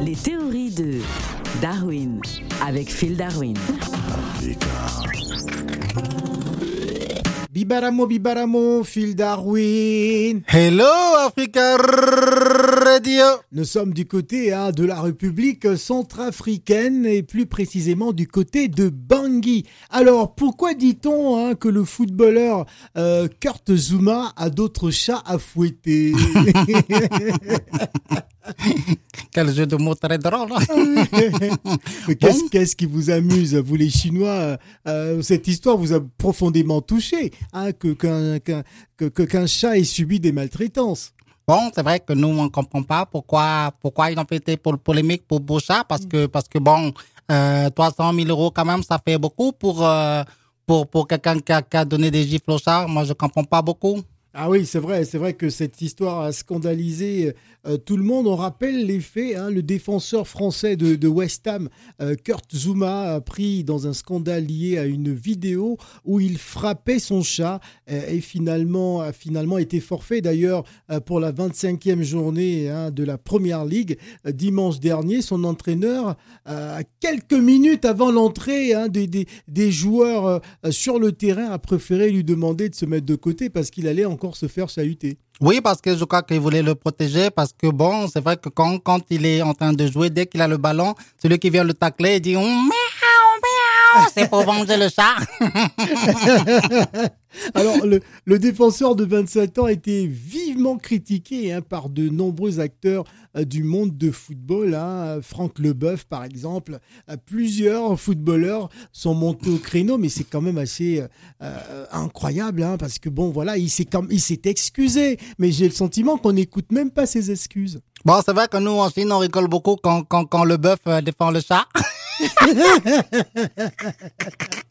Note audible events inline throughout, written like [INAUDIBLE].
Les théories de Darwin avec Phil Darwin. Bibaramo, Bibaramo, Phil Darwin. Hello Africa Radio. Nous sommes du côté hein, de la République centrafricaine et plus précisément du côté de Bangui. Alors pourquoi dit-on hein, que le footballeur euh, Kurt Zuma a d'autres chats à fouetter? [LAUGHS] Quel jeu de mots très drôle. Mais [LAUGHS] Qu'est-ce qu'est-ce qui vous amuse, vous les Chinois euh, euh, Cette histoire vous a profondément touché, hein, que qu'un que- qu'un chat ait subi des maltraitances? Bon, c'est vrai que nous, on ne comprend pas pourquoi, pourquoi ils ont fait pour polémique pour Boucha, parce que, parce que bon, euh, 300 000 euros quand même, ça fait beaucoup pour, euh, pour, pour quelqu'un qui a, qui a donné des gifles au chat. Moi, je comprends pas beaucoup. Ah oui, c'est vrai, c'est vrai que cette histoire a scandalisé euh, tout le monde. On rappelle les faits. hein, le défenseur français de, West Ham, euh, Kurt Zuma, a pris dans un scandale lié à une vidéo où il frappait son chat euh, et finalement a finalement été forfait. D'ailleurs, pour la 25e journée hein, de la Première Ligue, dimanche dernier, son entraîneur, quelques minutes avant l'entrée hein, des, des- joueurs sur le terrain, a préféré lui demander de se mettre de côté parce qu'il allait encore se faire chahuter. Oui, parce que je crois qu'il voulait le protéger, parce que bon, c'est vrai que quand, quand il est en train de jouer, dès qu'il a le ballon, celui qui vient le tacler, dit miaou, miaou, c'est pour venger le chat. [LAUGHS] Alors, le, le défenseur de 27 ans a été vivement critiqué hein, par de nombreux acteurs euh, du monde de football. Hein. Franck Leboeuf, par exemple. Euh, plusieurs footballeurs sont montés au créneau, mais c'est quand même assez euh, incroyable, hein, parce que bon, voilà, il s'est comme- il s'est excusé, mais j'ai le sentiment qu'on n'écoute même pas ses excuses. Bon, c'est vrai que nous, en Chine, on rigole beaucoup quand, quand, quand le bœuf euh, défend le chat. [LAUGHS] [LAUGHS]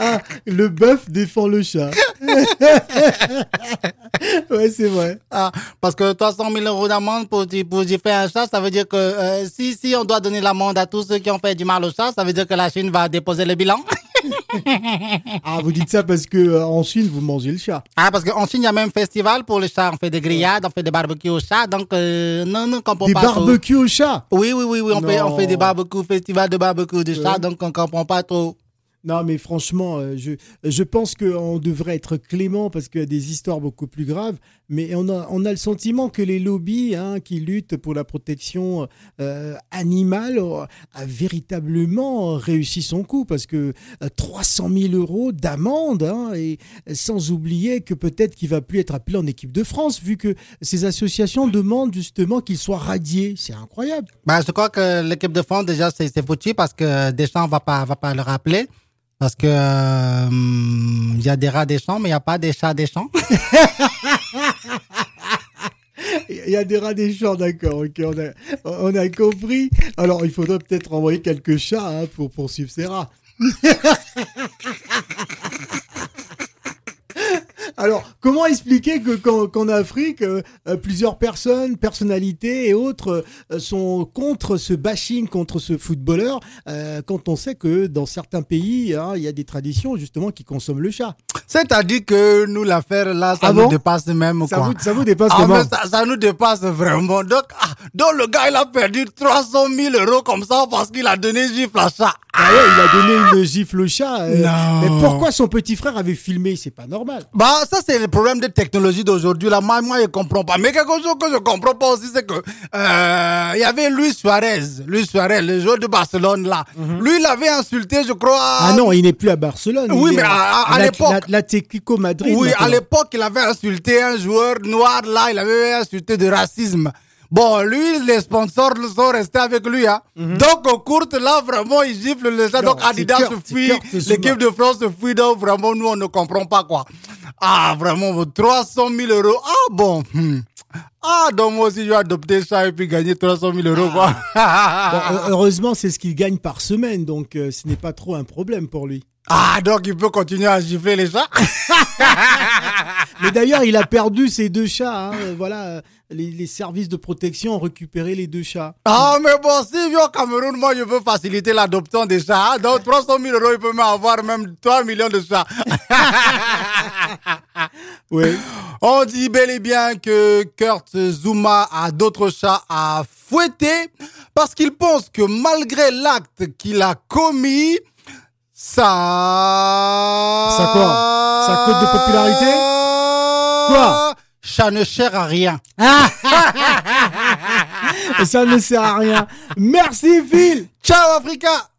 Ah, le bœuf défend le chat. [LAUGHS] ouais, c'est vrai. Ah, parce que 300 000 euros d'amende pour, pour fait un chat, ça veut dire que euh, si, si on doit donner l'amende à tous ceux qui ont fait du mal au chat, ça veut dire que la Chine va déposer le bilan. [LAUGHS] [LAUGHS] Ah, vous dites ça parce que euh, en Chine, vous mangez le chat. Ah, parce qu'en Chine, il y a même un festival pour le chat. On fait des grillades, on fait des barbecues au chat. Donc, euh, non, non, on comprend Des pas trop. barbecues au chat? Oui, oui, oui, oui, on fait, on fait des barbecues, festival de barbecue de chat, Ouais. donc on comprend pas trop. Non, mais franchement, euh, je, je pense qu'on devrait être clément parce qu'il y a des histoires beaucoup plus graves. Mais on a, on a le sentiment que les lobbies hein, qui luttent pour la protection euh, animale euh, a véritablement réussi son coup parce que euh, 300 000 euros d'amende hein, et sans oublier que peut-être qu'il va plus être appelé en équipe de France vu que ces associations demandent justement qu'il soit radié. C'est incroyable. Bah, je crois que l'équipe de France, déjà, c'est foutu parce que Deschamps va pas, va pas le rappeler. Parce que euh, il y a des rats des champs, mais il n'y a pas des chats des champs. [LAUGHS] Il y a des rats des champs, d'accord. ok, on, a, on a compris. Alors, il faudrait peut-être envoyer quelques chats hein, pour poursuivre ces rats. [LAUGHS] Comment expliquer que qu'en qu'en Afrique, euh, euh, plusieurs personnes, personnalités et autres euh, sont contre ce bashing, contre ce footballeur, euh, quand on sait que dans certains pays, hein, il y a des traditions justement qui consomment le chat? C'est-à-dire que nous, l'affaire là, ça Ah nous dépasse même, Ça quoi. vous, ça vous dépasse Ah, comment? ça, ça nous dépasse vraiment. Donc, ah, donc le gars, il a perdu 300 000 euros comme ça parce qu'il a donné gifle à ça. Ah ouais, il a donné une gifle au chat. euh, Non. Mais pourquoi son petit frère avait filmé? C'est pas normal. Bah, ça, c'est le problème des technologies d'aujourd'hui. Là, moi, moi, je comprends pas. Mais quelque chose que je comprends pas aussi, c'est que, euh, il y avait Luis Suarez. Luis Suarez, le joueur de Barcelone, là. Lui, il avait insulté, je crois. Mhm. Ah non, il n'est plus à Barcelone. Oui, mais à- à- à la- l'époque- la- L'Atlético Madrid. Oui, à l'époque, il avait insulté un joueur noir, là, il avait insulté de racisme. Bon, lui, les sponsors sont restés avec lui, hein. Donc, au court, là, vraiment, il gifle le chat. Mhm. Non, Donc, Adidas se fuit, l'équipe de France se fuit. Donc, vraiment, nous, on ne comprend pas, quoi. Ah, vraiment, 300 000 euros. Ah, bon. hmm. Ah, donc moi aussi, je vais adopter ça et puis gagner 300 000 euros, quoi. [LAUGHS] Bon, heu- heureusement, c'est ce qu'il gagne par semaine, donc euh, ce n'est pas trop un problème pour lui. Ah, donc il peut continuer à gifler les chats [LAUGHS] D'ailleurs, il a perdu ses deux chats. hein. Euh, Voilà, euh, les, les services de protection ont récupéré les deux chats. Ah, mais bon, si viens au Cameroun, moi, je veux faciliter l'adoption des chats. hein. Donc, 300 000 euros, il peut m'avoir même 3 millions de chats. [LAUGHS] Oui. On dit bel et bien que Kurt Zuma a d'autres chats à fouetter parce qu'il pense que malgré l'acte qu'il a commis, ça... Ça quoi? Ça coûte de popularité? Quoi Ça ne sert à rien. Et [LAUGHS] ça ne sert à rien. Merci Phil Ciao Africa